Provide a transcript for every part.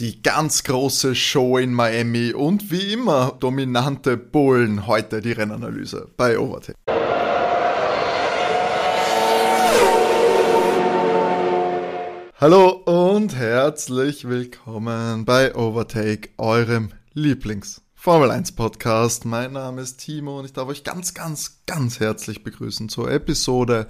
die ganz große Show in Miami und wie immer dominante Bullen. Heute die Rennanalyse bei Overtake. Hallo und herzlich willkommen bei Overtake, eurem Lieblings Formel 1 Podcast. Mein Name ist Timo und ich darf euch ganz, ganz, ganz herzlich begrüßen zur Episode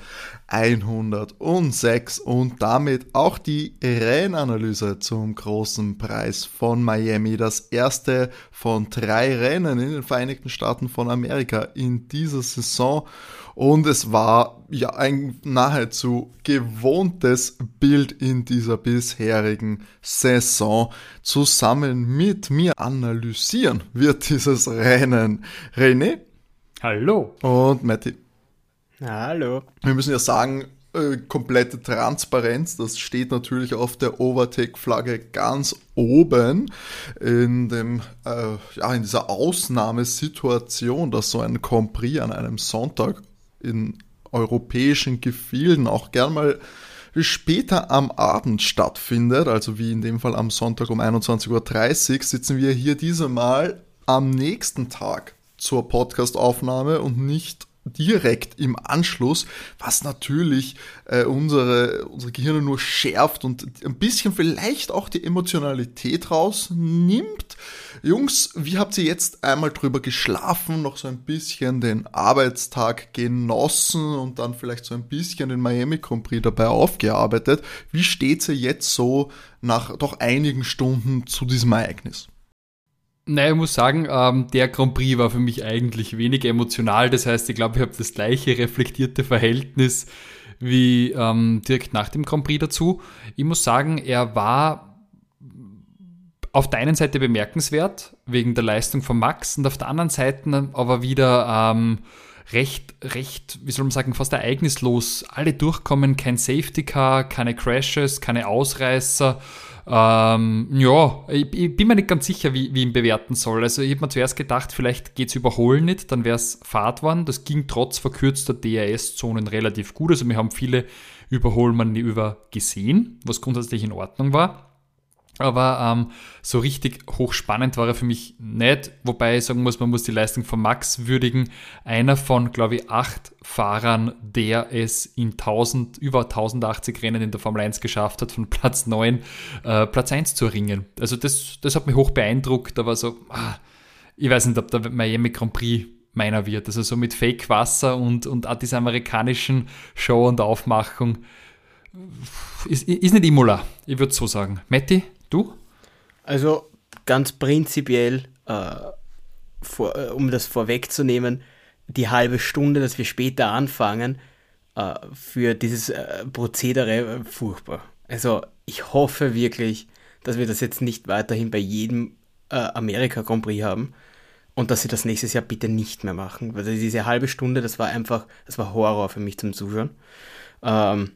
106 und damit auch die Rennanalyse zum großen Preis von Miami. Das erste von drei Rennen in den Vereinigten Staaten von Amerika in dieser Saison. Und es war ja ein nahezu gewohntes Bild in dieser bisherigen Saison. Zusammen mit mir analysieren wird dieses Rennen René. Hallo. Und Matti. Hallo. Wir müssen ja sagen, äh, komplette Transparenz, das steht natürlich auf der Overtake-Flagge ganz oben in dem, äh, ja, in dieser Ausnahmesituation, dass so ein Compris an einem Sonntag in europäischen Gefilden auch gern mal später am Abend stattfindet, also wie in dem Fall am Sonntag um 21.30 Uhr, sitzen wir hier diesmal am nächsten Tag zur Podcastaufnahme und nicht direkt im Anschluss, was natürlich äh, unsere, unsere Gehirne nur schärft und ein bisschen vielleicht auch die Emotionalität rausnimmt. Jungs, wie habt ihr jetzt einmal drüber geschlafen, noch so ein bisschen den Arbeitstag genossen und dann vielleicht so ein bisschen den Miami Grand Prix dabei aufgearbeitet? Wie steht ihr jetzt so nach doch einigen Stunden zu diesem Ereignis? Naja, ich muss sagen, ähm, der Grand Prix war für mich eigentlich wenig emotional. Das heißt, ich glaube, ich habe das gleiche reflektierte Verhältnis wie ähm, direkt nach dem Grand Prix dazu. Ich muss sagen, er war auf der einen Seite bemerkenswert, wegen der Leistung von Max, und auf der anderen Seite aber wieder ähm, recht, recht, wie soll man sagen, fast ereignislos. Alle durchkommen, kein Safety Car, keine Crashes, keine Ausreißer. Ähm, ja, ich, ich, bin mir nicht ganz sicher, wie, wie ich ihn bewerten soll. Also ich habe mir zuerst gedacht, vielleicht geht es überholen nicht, dann wäre es Fahrtwand. Das ging trotz verkürzter DRS-Zonen relativ gut. Also wir haben viele Überholmanöver gesehen, was grundsätzlich in Ordnung war. Aber ähm, so richtig hochspannend war er für mich nicht, wobei ich sagen muss, man muss die Leistung von Max würdigen. Einer von, glaube ich, acht Fahrern, der es in 1000, über 1080 Rennen in der Formel 1 geschafft hat, von Platz 9 äh, Platz 1 zu erringen. Also das, das hat mich hoch beeindruckt. War so, ah, ich weiß nicht, ob der Miami Grand Prix meiner wird. Also so mit Fake Wasser und, und dieser amerikanischen Show und Aufmachung. Ist, ist nicht Imola, ich würde so sagen. Matti? Du? Also ganz prinzipiell, äh, vor, äh, um das vorwegzunehmen, die halbe Stunde, dass wir später anfangen, äh, für dieses äh, Prozedere äh, furchtbar. Also ich hoffe wirklich, dass wir das jetzt nicht weiterhin bei jedem äh, Amerika Grand Prix haben und dass sie das nächstes Jahr bitte nicht mehr machen. Weil diese halbe Stunde, das war einfach, das war Horror für mich zum Zuschauen. Ähm,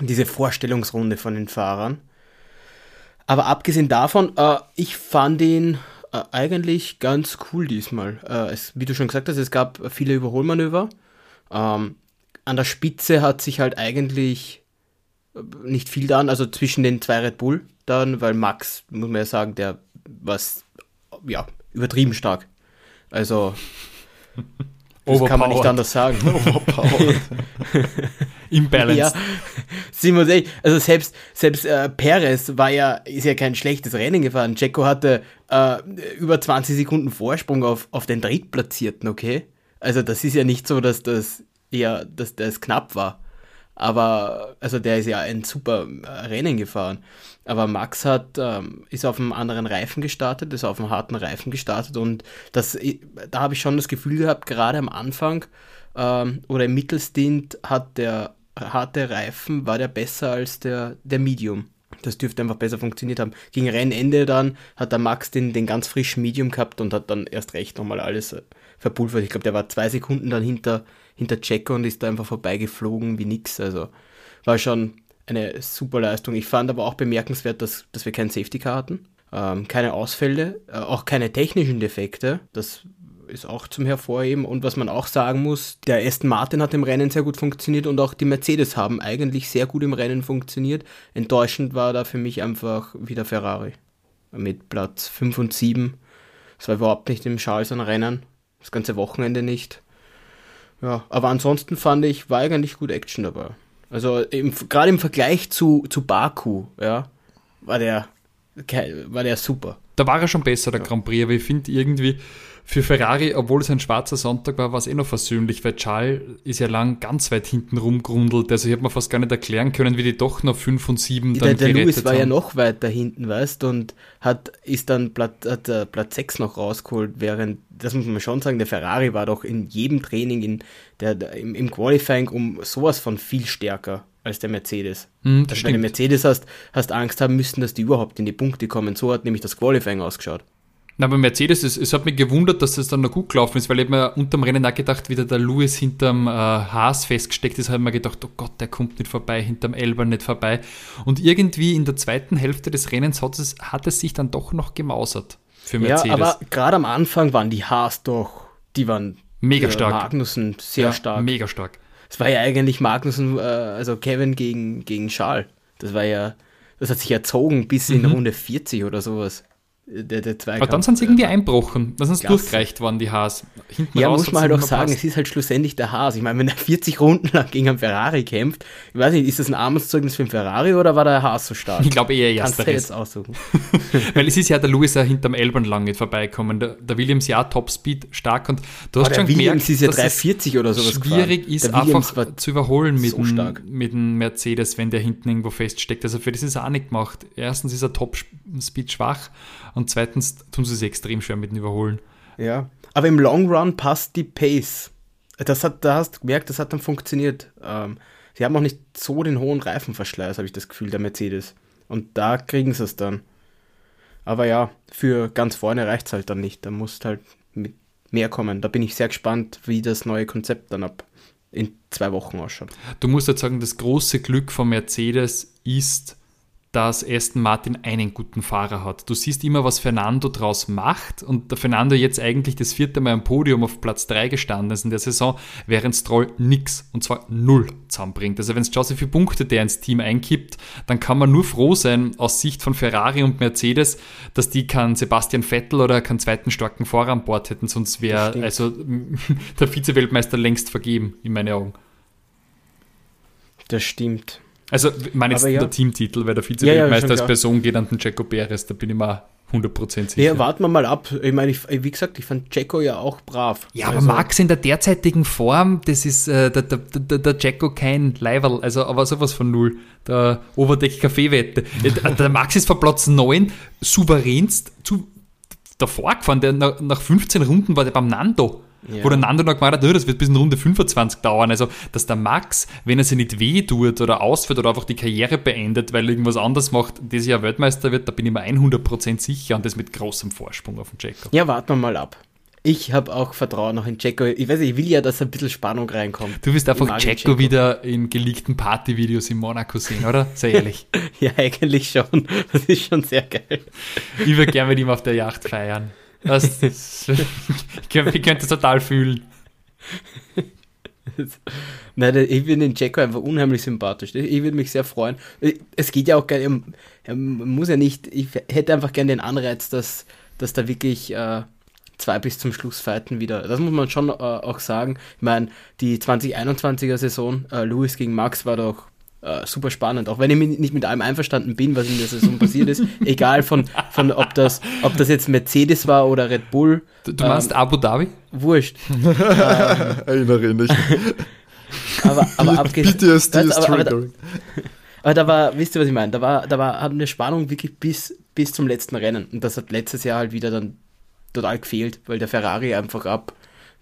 diese Vorstellungsrunde von den Fahrern aber abgesehen davon, äh, ich fand ihn äh, eigentlich ganz cool diesmal. Äh, es, wie du schon gesagt hast, es gab viele Überholmanöver. Ähm, an der Spitze hat sich halt eigentlich äh, nicht viel dann, also zwischen den zwei Red Bull dann, weil Max, muss man ja sagen, der war ja übertrieben stark. Also das kann man nicht anders sagen. Overpowered. Imbalance. Ja, sie muss echt, also selbst, selbst äh, Perez war ja, ist ja kein schlechtes Rennen gefahren. Checo hatte äh, über 20 Sekunden Vorsprung auf, auf den Drittplatzierten, okay? Also das ist ja nicht so, dass das eher, dass das knapp war. Aber, also der ist ja ein super äh, Rennen gefahren. Aber Max hat, ähm, ist auf einem anderen Reifen gestartet, ist auf einem harten Reifen gestartet und das, da habe ich schon das Gefühl gehabt, gerade am Anfang ähm, oder im Mittelstint hat der harte Reifen, war der besser als der, der Medium. Das dürfte einfach besser funktioniert haben. Gegen Rennende dann hat der Max den, den ganz frischen Medium gehabt und hat dann erst recht nochmal alles äh, verpulvert. Ich glaube, der war zwei Sekunden dann hinter, hinter Checo und ist da einfach vorbeigeflogen wie nix. Also war schon eine super Leistung. Ich fand aber auch bemerkenswert, dass, dass wir keinen Safety Car hatten. Ähm, keine Ausfälle, äh, auch keine technischen Defekte. Das ist auch zum Hervorheben. Und was man auch sagen muss, der Aston Martin hat im Rennen sehr gut funktioniert und auch die Mercedes haben eigentlich sehr gut im Rennen funktioniert. Enttäuschend war da für mich einfach wieder Ferrari. mit Platz 5 und 7. Das war überhaupt nicht im Charles ein Rennen. Das ganze Wochenende nicht. Ja, aber ansonsten fand ich, war eigentlich gut Action dabei. Also gerade im Vergleich zu, zu Baku, ja, war der, war der super. Da war er schon besser, der ja. Grand Prix, aber ich finde irgendwie, für Ferrari, obwohl es ein schwarzer Sonntag war, war es eh noch versöhnlich, weil Charles ist ja lang ganz weit hinten rumgrundelt. Also ich habe mir fast gar nicht erklären können, wie die doch noch 5 und 7 dann Der, der Lewis war haben. ja noch weiter hinten, weißt und hat, ist dann Platz, hat uh, Platz 6 noch rausgeholt, während, das muss man schon sagen, der Ferrari war doch in jedem Training, in der, der im, im Qualifying um sowas von viel stärker als der Mercedes. Hm, also wenn du Mercedes hast, hast Angst haben müssen, dass die überhaupt in die Punkte kommen. So hat nämlich das Qualifying ausgeschaut. Na, bei Mercedes, es, es hat mich gewundert, dass es dann noch gut gelaufen ist, weil ich mir unterm Rennen auch gedacht, wie der Lewis hinterm äh, Haas festgesteckt ist, habe ich mir gedacht, oh Gott, der kommt nicht vorbei, hinterm Elber nicht vorbei. Und irgendwie in der zweiten Hälfte des Rennens hat es, hat es sich dann doch noch gemausert für Mercedes. Ja, aber gerade am Anfang waren die Haas doch, die waren mega stark. Magnussen sehr ja, stark. Mega stark. Es war ja eigentlich Magnussen, äh, also Kevin gegen, gegen Charles. Das war ja, das hat sich erzogen bis in mhm. Runde 40 oder sowas der, der. Aber dann sind sie irgendwie einbrochen. Dann sind sie durchgereicht worden, die Haas. Hinten ja, muss man halt auch sagen, passt. es ist halt schlussendlich der Haas. Ich meine, wenn er 40 Runden lang gegen einen Ferrari kämpft, ich weiß nicht, ist das ein Armutszeugnis für einen Ferrari oder war der Haas so stark? Ich glaube eher Kannst du jetzt aussuchen. Weil es ist ja der Lewis ja hinterm Elbern lang nicht vorbeikommen. Der, der Williams ja Topspeed stark und du hast schon Williams gemerkt, ist ja 340 oder sowas schwierig gefahren. ist einfach zu überholen mit, so dem, mit dem Mercedes, wenn der hinten irgendwo feststeckt. Also für das ist er auch nicht gemacht. Erstens ist er Topspeed schwach und zweitens tun sie es extrem schwer mit dem Überholen. Ja, aber im Long Run passt die Pace. Das hat, da hast du gemerkt, das hat dann funktioniert. Ähm, sie haben auch nicht so den hohen Reifenverschleiß, habe ich das Gefühl, der Mercedes. Und da kriegen sie es dann. Aber ja, für ganz vorne reicht es halt dann nicht. Da muss halt mit mehr kommen. Da bin ich sehr gespannt, wie das neue Konzept dann ab in zwei Wochen ausschaut. Du musst halt sagen, das große Glück von Mercedes ist, dass Aston Martin einen guten Fahrer hat. Du siehst immer, was Fernando draus macht und der Fernando jetzt eigentlich das vierte Mal am Podium auf Platz 3 gestanden ist in der Saison, während Stroll nix und zwar null zusammenbringt. Also wenn es schau, so viele Punkte der ins Team einkippt, dann kann man nur froh sein aus Sicht von Ferrari und Mercedes, dass die keinen Sebastian Vettel oder keinen zweiten starken Fahrer an Bord hätten, sonst wäre also der Vize-Weltmeister längst vergeben, in meinen Augen. Das stimmt. Also, ich meine jetzt ja. der Teamtitel, weil der Vize-Weltmeister als Person geht an den Checo Perez, da bin ich mal 100% sicher. Ja, warten wir mal ab. Ich meine, ich, wie gesagt, ich fand Checo ja auch brav. Ja, also. aber Max in der derzeitigen Form, das ist äh, der, der, der, der Checo kein Leiberl, also aber sowas von null. Der Oberdeck-Kaffee-Wette. Äh, der Max ist vor Platz 9 souveränst zu, davor gefahren. Der, nach, nach 15 Runden war der beim Nando. Ja. Wo der Nando noch gemeint hat, das wird bis in Runde 25 dauern. Also, dass der Max, wenn er sich nicht weh tut oder ausfällt oder einfach die Karriere beendet, weil er irgendwas anderes macht, dieses Jahr Weltmeister wird, da bin ich mir 100% sicher und das mit großem Vorsprung auf den Jacko. Ja, warten wir mal ab. Ich habe auch Vertrauen noch in Jacko. Ich weiß, ich will ja, dass ein bisschen Spannung reinkommt. Du wirst einfach Jacko wieder in geleakten Partyvideos in Monaco sehen, oder? Sehr ehrlich. ja, eigentlich schon. Das ist schon sehr geil. Ich würde gerne mit ihm auf der Yacht feiern. Das, das, ich, könnte, es total fühlen. Nein, ich finde den Jacko einfach unheimlich sympathisch. Ich würde mich sehr freuen. Es geht ja auch gar nicht, er muss ja nicht, ich hätte einfach gerne den Anreiz, dass, dass da wirklich äh, zwei bis zum Schluss fighten wieder. Das muss man schon äh, auch sagen. Ich meine, die 2021er Saison, äh, Lewis gegen Max war doch äh, super spannend. Auch wenn ich nicht mit allem einverstanden bin, was in der Saison passiert ist. Egal von, von ob, das, ob das jetzt Mercedes war oder Red Bull. Du, du meinst ähm, Abu Dhabi? Wurscht. ähm, Erinnere mich. Aber, aber abgesehen. PTSD ist aber, aber, aber da war, wisst ihr, was ich meine? Da war, da war, hat eine Spannung wirklich bis, bis zum letzten Rennen. Und das hat letztes Jahr halt wieder dann total gefehlt, weil der Ferrari einfach ab,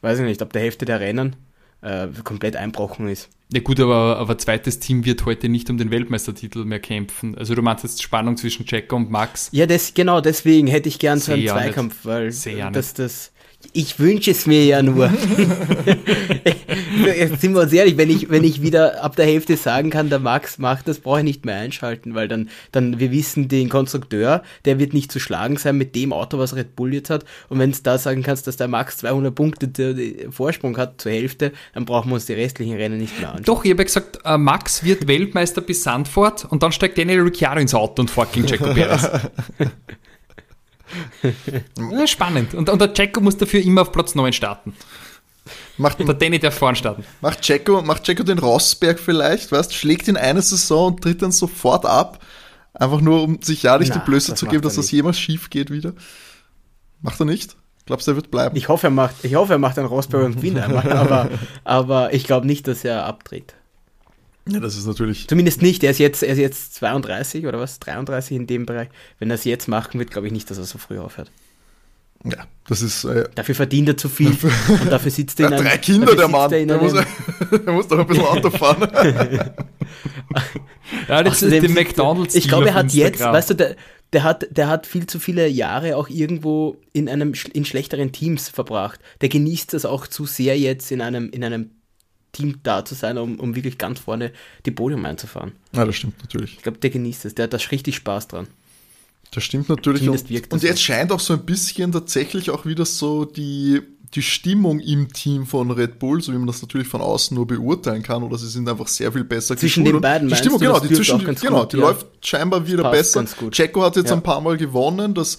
weiß ich nicht, ab der Hälfte der Rennen äh, komplett einbrochen ist. Ja gut, aber, aber zweites Team wird heute nicht um den Weltmeistertitel mehr kämpfen. Also du meinst jetzt Spannung zwischen Checo und Max? Ja, das, genau, deswegen hätte ich gern so einen Zweikampf, weil das, das, ich wünsche es mir ja nur. Jetzt sind wir uns ehrlich, wenn ich, wenn ich wieder ab der Hälfte sagen kann, der Max macht das, brauche ich nicht mehr einschalten, weil dann, dann, wir wissen, den Konstrukteur, der wird nicht zu schlagen sein mit dem Auto, was Red Bull jetzt hat. Und wenn du da sagen kannst, dass der Max 200 Punkte Vorsprung hat zur Hälfte, dann brauchen wir uns die restlichen Rennen nicht mehr anschauen. Doch, ich habe ja gesagt, äh, Max wird Weltmeister bis Sandford und dann steigt Daniel Ricciardo ins Auto und fährt gegen Jacob Perez. Ja, Spannend. Und, und der Checo muss dafür immer auf Platz 9 starten. Macht, Und der Danny darf vorn starten. macht, Checo, macht Checo den Rosberg vielleicht, weißt schlägt ihn eine Saison und tritt dann sofort ab. Einfach nur, um sich ja nicht Na, die Blöße zu geben, dass das nicht. jemals schief geht wieder. Macht er nicht? Glaubst du, er wird bleiben? Ich hoffe, er macht, ich hoffe, er macht einen Rosberg und gewinnt einmal, aber, aber ich glaube nicht, dass er abtritt. Ja, das ist natürlich. Zumindest nicht. Er ist jetzt, er ist jetzt 32 oder was? 33 in dem Bereich. Wenn er es jetzt machen wird, glaube ich nicht, dass er so früh aufhört. Ja, das ist. Äh, Dafür verdient er zu viel und dafür sitzt er er in hat einem, drei Kinder, dafür der Mann. er in Der muss, der muss doch ein bisschen Auto fahren. Ja, das ist den sitzt McDonalds. Ich glaube, er hat jetzt, weißt du, der, der, hat, der hat viel zu viele Jahre auch irgendwo in einem in schlechteren Teams verbracht. Der genießt das auch zu sehr jetzt in einem, in einem Team da zu sein, um, um wirklich ganz vorne die Podium einzufahren. ja, das stimmt natürlich. Ich glaube, der genießt es. Der hat da richtig Spaß dran. Das stimmt natürlich. Und, wirkt und das jetzt scheint auch so ein bisschen tatsächlich auch wieder so die, die Stimmung im Team von Red Bull, so wie man das natürlich von außen nur beurteilen kann, oder sie sind einfach sehr viel besser Zwischen den beiden Die Stimmung, du, genau, das die, zwischen, ganz genau, gut, die ja. läuft scheinbar wieder besser. Checo hat jetzt Ja. ein paar Mal gewonnen, das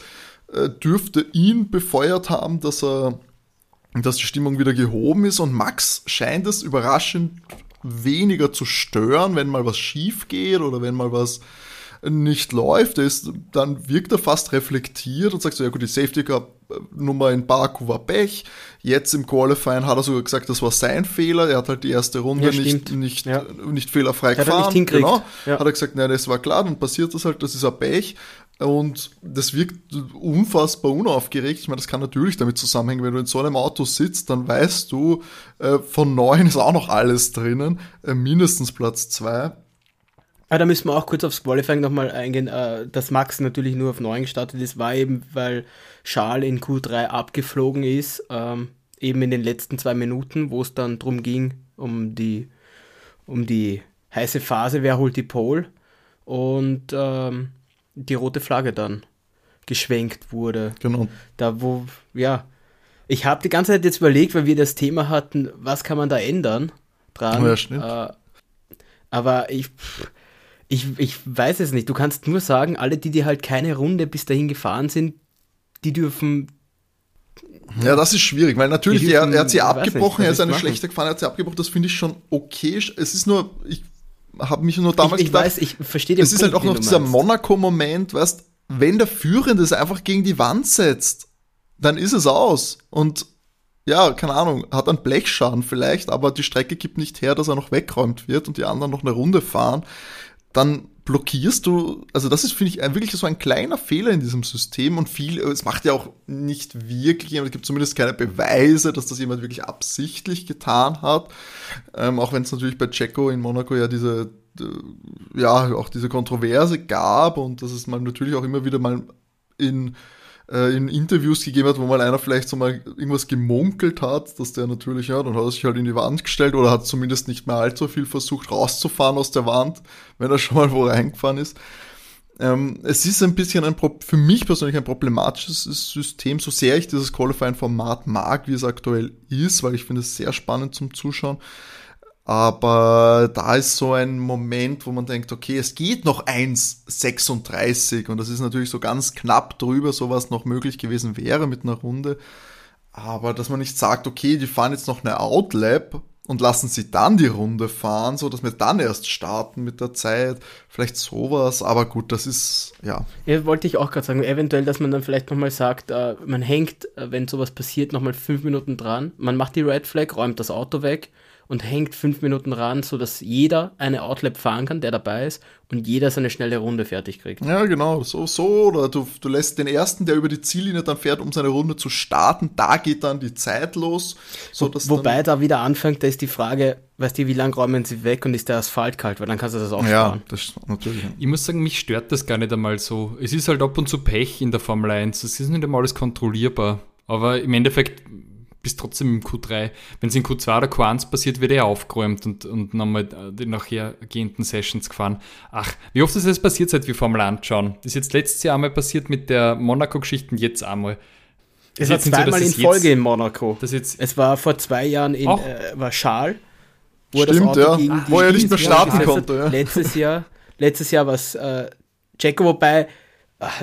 äh, dürfte ihn befeuert haben, dass er dass die Stimmung wieder gehoben ist und Max scheint es überraschend weniger zu stören, wenn mal was schief geht oder wenn mal was nicht läuft, er ist, dann wirkt er fast reflektiert und sagt so, ja gut, die Safety Cup äh, Nummer in Baku war Pech. Jetzt im Qualifying hat er sogar gesagt, das war sein Fehler. Er hat halt die erste Runde Ja, nicht, nicht, Ja. nicht fehlerfrei Hat er gefahren. nicht hinkriegt. Genau. Ja. Hat er gesagt, nein, das war klar, dann passiert das halt, das ist ein Pech. Und das wirkt unfassbar unaufgeregt. Ich meine, das kann natürlich damit zusammenhängen, wenn du in so einem Auto sitzt, dann weißt du, äh, von neun ist auch noch alles drinnen, äh, mindestens Platz zwei. Aber da müssen wir auch kurz aufs Qualifying nochmal eingehen. Äh, dass Max natürlich nur auf 9 gestartet ist, war eben, weil Charles in Q3 abgeflogen ist, ähm, eben in den letzten zwei Minuten, wo es dann drum ging, um die, um die heiße Phase, wer holt die Pole und ähm, die rote Flagge dann geschwenkt wurde. Genau. Da wo, ja, ich habe die ganze Zeit jetzt überlegt, weil wir das Thema hatten, was kann man da ändern dran. Ja, stimmt. Äh, aber ich, ich, ich weiß es nicht. Du kannst nur sagen, alle, die, die halt keine Runde bis dahin gefahren sind, die dürfen. Ja, das ist schwierig, weil natürlich, Die er, dürfen- er hat sie abgebrochen, nicht, er ist eine schlechte gefahren, er hat sie abgebrochen, das finde ich schon okay. Es ist nur, ich habe mich nur damals ich, ich gedacht, weiß, ich verstehe den es ist halt auch Punkt, noch dieser. Monaco-Moment, weißt, wenn der Führende es einfach gegen die Wand setzt, dann ist es aus. Und ja, keine Ahnung, hat einen Blechschaden vielleicht, aber die Strecke gibt nicht her, dass er noch wegräumt wird und die anderen noch eine Runde fahren. Dann blockierst du, also das ist, finde ich, wirklich so ein kleiner Fehler in diesem System und viel, es macht ja auch nicht wirklich jemand, es gibt zumindest keine Beweise, dass das jemand wirklich absichtlich getan hat. Ähm, auch wenn es natürlich bei Checo in Monaco ja diese, äh, ja, auch diese Kontroverse gab und dass es man natürlich auch immer wieder mal in, äh, in Interviews gegeben hat, wo mal einer vielleicht so mal irgendwas gemunkelt hat, dass der natürlich, ja, dann hat er sich halt in die Wand gestellt oder hat zumindest nicht mehr allzu viel versucht rauszufahren aus der Wand, wenn er schon mal wo reingefahren ist. Ähm, es ist ein bisschen ein, für mich persönlich ein problematisches System, so sehr ich dieses Qualifying-Format mag, wie es aktuell ist, weil ich finde es sehr spannend zum Zuschauen. Aber da ist so ein Moment, wo man denkt, okay, es geht noch 1,36 und das ist natürlich so ganz knapp drüber, so was noch möglich gewesen wäre mit einer Runde. Aber dass man nicht sagt, okay, die fahren jetzt noch eine Outlap und lassen sie dann die Runde fahren, so dass wir dann erst starten mit der Zeit. Vielleicht sowas, aber gut, das ist, ja. Ja, wollte ich auch gerade sagen, eventuell, dass man dann vielleicht nochmal sagt, äh, man hängt, äh, wenn sowas passiert, nochmal fünf Minuten dran, man macht die Red Flag, räumt das Auto weg und hängt fünf Minuten ran, sodass jeder eine Outlap fahren kann, der dabei ist und jeder seine schnelle Runde fertig kriegt. Ja, genau, so, so, oder du, du lässt den ersten, der über die Ziellinie dann fährt, um seine Runde zu starten, da geht dann die Zeit los, so dass Wobei da wieder anfängt, da ist die Frage, weißt du, wie lange räumen sie weg und ist der Asphalt kalt, weil dann kannst du das auch ja, sparen. das ist natürlich. Ich muss sagen, mich stört das gar nicht einmal so. Es ist halt ab und zu Pech in der Formel 1. Es ist nicht einmal alles kontrollierbar. Aber im Endeffekt bist trotzdem im Q3. Wenn es in Q2 oder Q1 passiert, wird er aufgeräumt und, und nochmal die nachhergehenden Sessions gefahren. Ach, wie oft ist das passiert, seit wir Formel 1 schauen? Das ist jetzt letztes Jahr einmal passiert mit der Monaco-Geschichte und jetzt einmal. Es Ist war so, zweimal dass in Folge jetzt- in Monaco. Das jetzt, Es war vor zwei Jahren in Auch? äh, war Charles, wo er Stimmt, ja. gegen Wo er nicht mehr starten konnte, ja. Letztes Jahr, letztes Jahr war es äh, Checo, wobei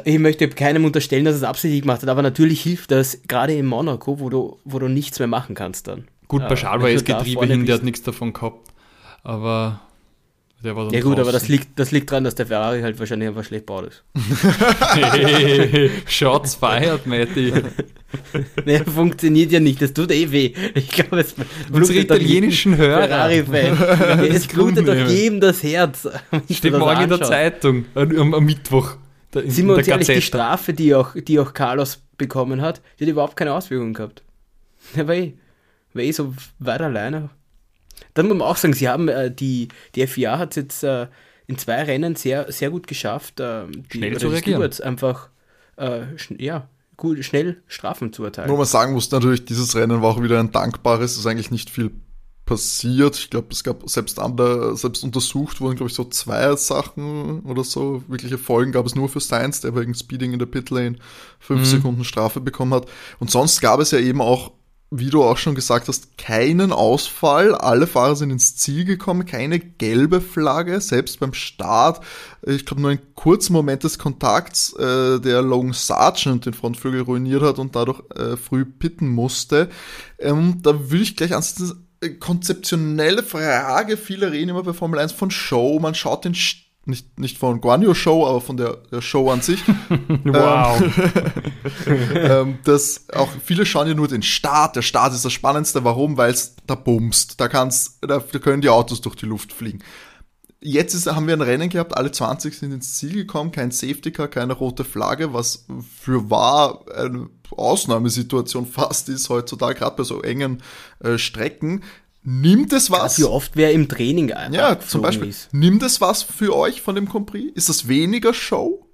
ich möchte keinem unterstellen, dass es absichtlich gemacht hat, aber natürlich hilft das gerade in Monaco, wo du, wo du nichts mehr machen kannst dann. Gut, bei Charles war jetzt Getriebe hin, der hat nichts davon gehabt. Aber der war dann Ja gut, draußen. aber das liegt, das liegt daran, dass der Ferrari halt wahrscheinlich einfach schlecht baut ist. hey, Shots fired, Matti. nee, funktioniert ja nicht, das tut eh weh. Ich glaube, es Unsere italienischen Hörer. Ferrari-Fan. es blutet doch jedem das Herz. Steht morgen in der Zeitung, am, am Mittwoch. Da, Sind wir uns ehrlich, die Strafe, die auch, die auch Carlos bekommen hat, die hat überhaupt keine Auswirkungen gehabt. Der war eh, war eh so weit alleine. Dann muss man auch sagen, sie haben äh, die, die FIA hat es jetzt äh, in zwei Rennen sehr, sehr gut geschafft, äh, die, schnell zu reagieren. Stewards einfach äh, ja, gut, schnell Strafen zu erteilen. Wo man sagen muss, natürlich, dieses Rennen war auch wieder ein dankbares, es ist eigentlich nicht viel passiert. Ich glaube, es gab selbst andere, selbst untersucht wurden, glaube ich, so zwei Sachen oder so. Wirkliche Folgen gab es nur für Science, der wegen Speeding in der Pitlane fünf mhm. Sekunden Strafe bekommen hat. Und sonst gab es ja eben auch wie du auch schon gesagt hast, keinen Ausfall. Alle Fahrer sind ins Ziel gekommen, keine gelbe Flagge, selbst beim Start. Ich glaube, nur ein kurzer Moment des Kontakts, äh, der Logan Sargent den Frontflügel ruiniert hat und dadurch äh, früh pitten musste. Ähm, da würde ich gleich ansetzen, konzeptionelle Frage. Viele reden immer bei Formel 1 von Show. Man schaut den St nicht, nicht von Guanyo Show, aber von der, der Show an sich. wow. ähm, das auch viele schauen ja nur den Start. Der Start ist das Spannendste. Warum? Weil es da bumst. Da kann's, da, da können die Autos durch die Luft fliegen. Jetzt ist, haben wir ein Rennen gehabt, alle 20 sind ins Ziel gekommen, kein Safety Car, keine rote Flagge, was für wahr eine Ausnahmesituation fast ist heutzutage, gerade bei so engen äh, Strecken. Nimmt es was? Wie oft wer im Training Ja, zum Beispiel. Ist. Nimmt es was für euch von dem Compris? Ist das weniger Show?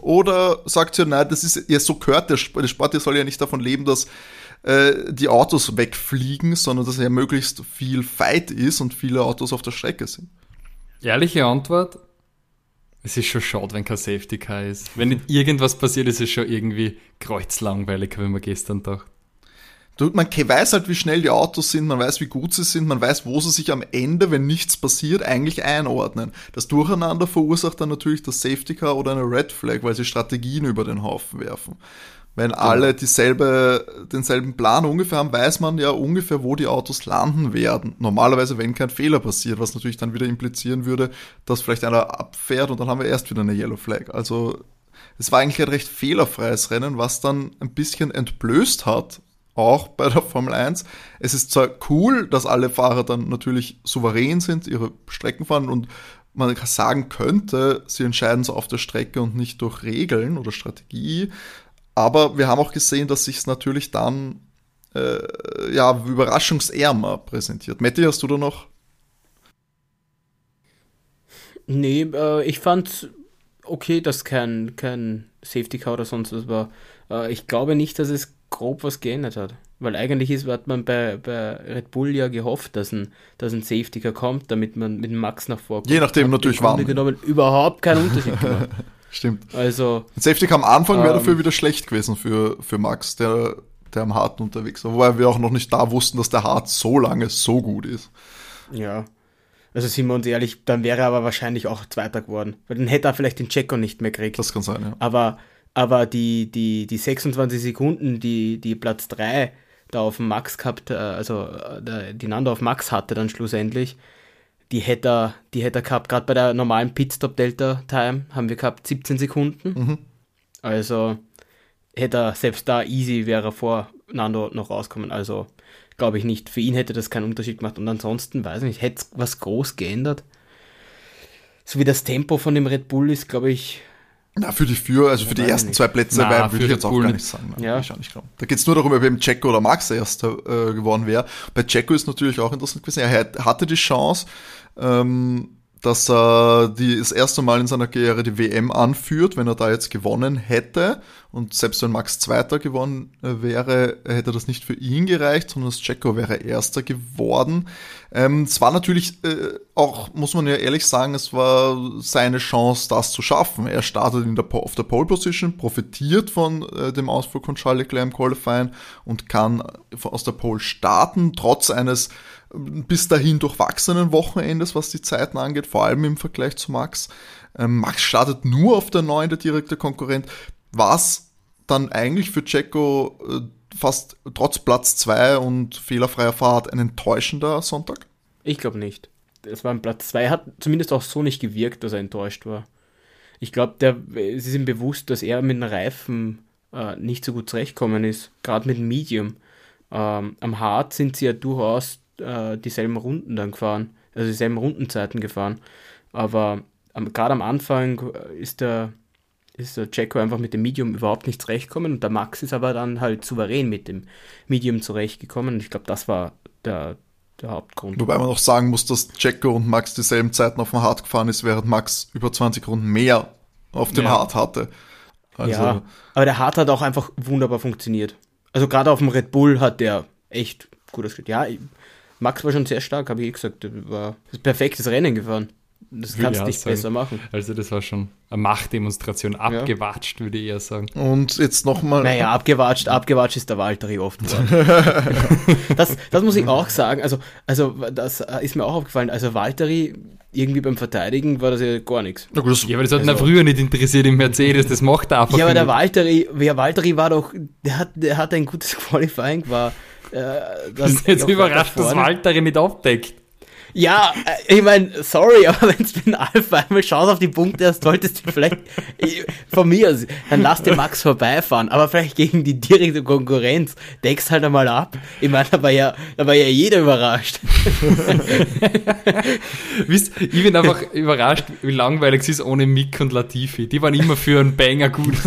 Oder sagt ihr, nein, das ist ja so gehört der Sport, der Sport der soll ja nicht davon leben, dass äh, die Autos wegfliegen, sondern dass ja möglichst viel Fight ist und viele Autos auf der Strecke sind. Ehrliche Antwort, es ist schon schade, wenn kein Safety Car ist. Wenn nicht irgendwas passiert, ist es schon irgendwie kreuzlangweilig, wie man gestern dachte. Man weiß halt, wie schnell die Autos sind, man weiß, wie gut sie sind, man weiß, wo sie sich am Ende, wenn nichts passiert, eigentlich einordnen. Das Durcheinander verursacht dann natürlich das Safety Car oder eine Red Flag, weil sie Strategien über den Haufen werfen. Wenn genau. alle dieselbe, denselben Plan ungefähr haben, weiß man ja ungefähr, wo die Autos landen werden. Normalerweise, wenn kein Fehler passiert, was natürlich dann wieder implizieren würde, dass vielleicht einer abfährt und dann haben wir erst wieder eine Yellow Flag. Also es war eigentlich ein recht fehlerfreies Rennen, was dann ein bisschen entblößt hat, auch bei der Formel 1. Es ist zwar cool, dass alle Fahrer dann natürlich souverän sind, ihre Strecken fahren und man sagen könnte, sie entscheiden so auf der Strecke und nicht durch Regeln oder Strategie. Aber wir haben auch gesehen, dass sich es natürlich dann äh, ja überraschungsärmer präsentiert. Matti, hast du da noch? Nee, äh, ich fand okay, dass kein, kein Safety Car oder sonst was war. Äh, ich glaube nicht, dass es grob was geändert hat. Weil eigentlich ist, hat man bei, bei Red Bull ja gehofft, dass ein, dass ein Safety Car kommt, damit man mit Max nach vorne kommt. Je nachdem natürlich wann. genommen überhaupt keinen Unterschied gemacht. Stimmt. Also. Ein Safety am Anfang wäre ähm, dafür wieder schlecht gewesen für, für Max, der, der am Harten unterwegs war. Wobei wir auch noch nicht da wussten, dass der Hart so lange so gut ist. Ja. Also sind wir uns ehrlich, dann wäre er aber wahrscheinlich auch Zweiter geworden. Weil dann hätte er vielleicht den Checker nicht mehr gekriegt. Das kann sein, ja. Aber aber die, die, die 26 Sekunden, die, die Platz 3 da auf Max gehabt, äh, also äh, die Nando auf Max hatte dann schlussendlich, die hätte er, die hätte er gehabt, gerade bei der normalen Pitstop-Delta-Time haben wir gehabt 17 Sekunden. Mhm. Also hätte er selbst da easy wäre vor Nando noch rauskommen. Also glaube ich nicht. Für ihn hätte das keinen Unterschied gemacht. Und ansonsten, weiß ich nicht, hätte es was groß geändert. So wie das Tempo von dem Red Bull ist, glaube ich, na, für die Führer, also für die ersten zwei Plätze Na, würde ich jetzt auch gar nicht sagen. Nein, ja. ich auch nicht glauben. Da geht es nur darum, ob eben Checo oder Max erster äh, geworden wäre. Bei Checo ist natürlich auch interessant gewesen. Er hatte die Chance, ähm, dass er die, das erste Mal in seiner Karriere die WM anführt, wenn er da jetzt gewonnen hätte. Und selbst wenn Max Zweiter gewonnen äh, wäre, hätte das nicht für ihn gereicht, sondern das Checo wäre Erster geworden. Ähm, es war natürlich äh, auch, muss man ja ehrlich sagen, es war seine Chance, das zu schaffen. Er startet in der, auf der Pole Position, profitiert von äh, dem Ausflug von Charles Leclerc im Qualifying und kann aus der Pole starten, trotz eines bis dahin durchwachsenen Wochenendes, was die Zeiten angeht, vor allem im Vergleich zu Max. Ähm, Max startet nur auf der 9, der direkte Konkurrent, was dann eigentlich für Checo äh, fast trotz Platz 2 und fehlerfreier Fahrt ein enttäuschender Sonntag? Ich glaube nicht es war ein Platz 2, hat zumindest auch so nicht gewirkt, dass er enttäuscht war. Ich glaube, sie sind bewusst, dass er mit den Reifen äh, nicht so gut zurechtkommen ist, gerade mit dem Medium. Ähm, am Hard sind sie ja durchaus äh, dieselben Runden dann gefahren, also dieselben Rundenzeiten gefahren. Aber gerade am Anfang ist der, ist der Jacko einfach mit dem Medium überhaupt nicht zurechtgekommen und der Max ist aber dann halt souverän mit dem Medium zurechtgekommen. Und ich glaube, das war der, der Hauptgrund. Wobei man noch sagen muss, dass Jacko und Max dieselben Zeiten auf dem Hard gefahren ist, während Max über 20 Runden mehr auf dem ja. Hard hatte. Also ja, aber der Hard hat auch einfach wunderbar funktioniert. Also gerade auf dem Red Bull hat der echt gut ausgeschaut. Ja, Max war schon sehr stark, habe ich eh gesagt. War ein perfektes Rennen gefahren. Das kannst du nicht sagen. besser machen. Also das war schon eine Machtdemonstration. Abgewatscht, ja. würde ich eher sagen. Und jetzt nochmal... Naja, abgewatscht, abgewatscht ist der Valtteri oft. das, das muss ich auch sagen. Also, also das ist mir auch aufgefallen. Also Valtteri, irgendwie beim Verteidigen war das ja gar nichts. Ja, aber das hat also, ihn früher nicht interessiert im Mercedes. Das macht er einfach Ja, aber der Valtteri, der Valtteri war doch... Der hat, der hat ein gutes Qualifying, war... Äh, das ist jetzt überrascht, dass Valtteri nicht aufdeckt. Ja, äh, ich meine, sorry, aber wenn du mit Alpha einmal schaust auf die Punkte hast, solltest du vielleicht von mir aus, dann lass den Max vorbeifahren, aber vielleicht gegen die direkte Konkurrenz deckst halt einmal ab. Ich meine, da war ja, da war ja jeder überrascht. Wisst, ich bin einfach überrascht, wie langweilig es ist ohne Mick und Latifi. Die waren immer für einen Banger gut,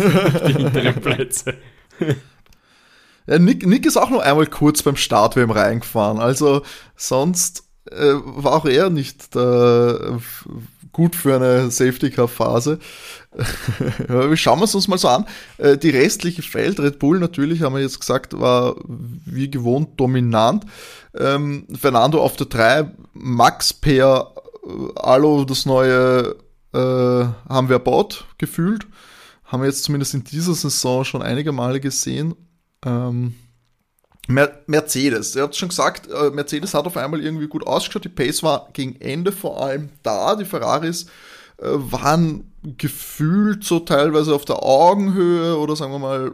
die hinteren Plätze. Ja, Nick, Nick ist auch nur einmal kurz beim Start WM reingefahren, also sonst äh, war auch er nicht äh, gut für eine Safety-Car-Phase. Schauen wir es uns mal so an. Äh, die restliche Feld, Red Bull natürlich, haben wir jetzt gesagt, war wie gewohnt dominant. Ähm, Fernando auf der 3, Max per äh, Alo, das neue äh, haben wir erbaut, gefühlt. Haben wir jetzt zumindest in dieser Saison schon einige Male gesehen. Ähm, Mercedes, ihr habt schon gesagt, äh, Mercedes hat auf einmal irgendwie gut ausgeschaut. Die Pace war gegen Ende vor allem da. Die Ferraris äh, waren gefühlt so teilweise auf der Augenhöhe oder sagen wir mal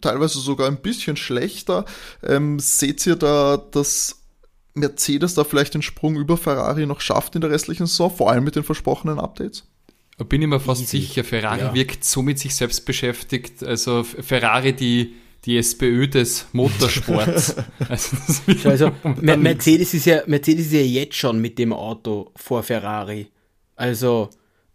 teilweise sogar ein bisschen schlechter. Ähm, seht ihr da, dass Mercedes da vielleicht den Sprung über Ferrari noch schafft in der restlichen Saison, vor allem mit den versprochenen Updates? Bin ich mir fast Easy. sicher, Ferrari ja. wirkt so mit sich selbst beschäftigt. Also Ferrari, die die SPÖ des Motorsports. also, also Mercedes, ist ja, Mercedes ist ja jetzt schon mit dem Auto vor Ferrari. Also,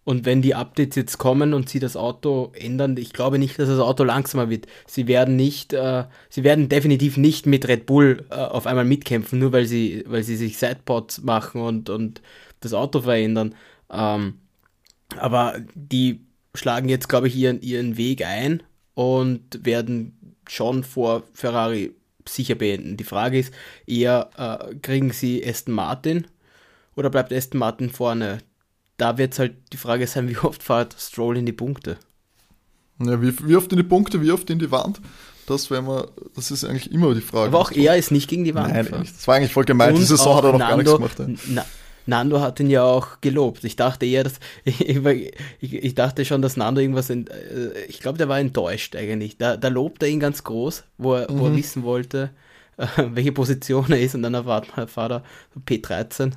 und wenn die Updates jetzt kommen und sie das Auto ändern, ich glaube nicht, dass das Auto langsamer wird. Sie werden nicht, äh, sie werden definitiv nicht mit Red Bull äh, auf einmal mitkämpfen, nur weil sie, weil sie sich Sidepods machen und, und das Auto verändern. Ähm, aber die schlagen jetzt, glaube ich, ihren, ihren Weg ein und werden schon vor Ferrari sicher beenden. Die Frage ist eher, äh, kriegen sie Aston Martin oder bleibt Aston Martin vorne? Da wird es halt die Frage sein, wie oft fährt Stroll in die Punkte? Ja, wie, wie oft in die Punkte, wie oft in die Wand? Das, wir, das ist eigentlich immer die Frage. Aber auch er ist nicht gegen die Wand Nein. Das war eigentlich voll gemeint. Diese Saison hat er noch Nando, gar nichts gemacht. Na, Nando hat ihn ja auch gelobt. Ich dachte eher, dass ich, ich, ich dachte schon, dass Nando irgendwas, in, äh, ich glaube, der war enttäuscht eigentlich. Da, da lobt er ihn ganz groß, wo er, mhm. wo er mhm. wissen wollte, äh, welche Position er ist und dann erfahrt, erfahrt er P13.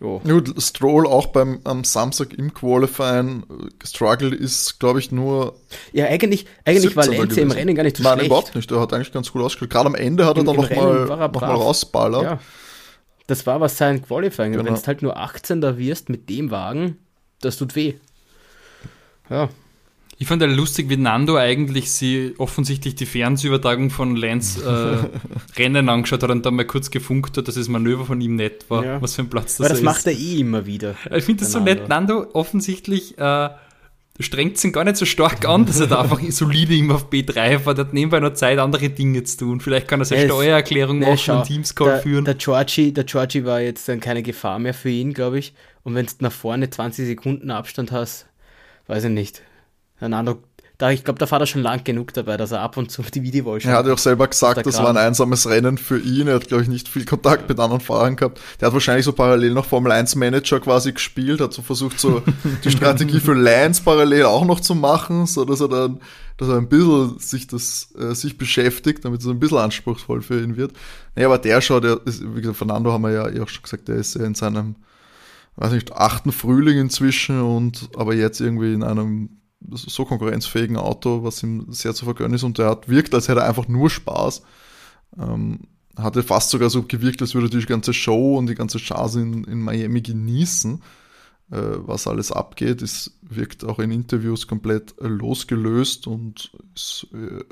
Jo. Gut, Stroll auch beim am Samstag im Qualifying äh, Struggle ist, glaube ich, nur. Ja, eigentlich, eigentlich war Lenze im Rennen gar nicht so Nein, schlecht. Nein, überhaupt nicht. Er hat eigentlich ganz gut ausgespielt. Gerade am Ende hat er dann nochmal noch mal rausballert. Ja. Das war was sein Qualifying. Genau. Wenn du halt nur 18 da wirst mit dem Wagen, das tut weh. Ja. Ich fand ja lustig, wie Nando eigentlich sie offensichtlich die Fernsehübertragung von Lance äh, Rennen angeschaut hat und dann mal kurz gefunkt hat, dass das Manöver von ihm nett war. Ja. Was für ein Platz das Aber das ist. macht er eh immer wieder. Ich finde das so Nando. nett. Nando offensichtlich äh, strengt sich gar nicht so stark an, dass er da einfach solide immer auf B3 fährt. Er hat nebenbei noch Zeit, andere Dinge zu tun. Vielleicht kann er seine Es- Steuererklärung machen schau, und Teams-Call der, führen. Der Georgie, der Georgie war jetzt dann keine Gefahr mehr für ihn, glaube ich. Und wenn du nach vorne 20 Sekunden Abstand hast, weiß ich nicht. Ein anderer, da, ich glaube, da fährt er schon lang genug dabei, dass er ab und zu die Videowall Er hat ja auch selber gesagt, das war ein einsames Rennen für ihn. Er hat, glaube ich, nicht viel Kontakt mit anderen Fahrern gehabt. Der hat wahrscheinlich so parallel noch Formel 1 Manager quasi gespielt, hat so versucht, so die Strategie für Lance parallel auch noch zu machen, so dass er dann, dass er ein bisschen sich das, äh, sich beschäftigt, damit es ein bisschen anspruchsvoll für ihn wird. Nee, aber der schaut, der ist, wie gesagt, Fernando haben wir ja eh auch schon gesagt, der ist ja in seinem, weiß nicht, achten Frühling inzwischen und aber jetzt irgendwie in einem so konkurrenzfähigen Auto, was ihm sehr zu vergönnen ist und der hat wirkt, als hätte er einfach nur Spaß. Ähm, hatte fast sogar so gewirkt, als würde er die ganze Show und die ganze Chance in, in Miami genießen. Äh, was alles abgeht, ist, wirkt auch in Interviews komplett äh, losgelöst und ist äh,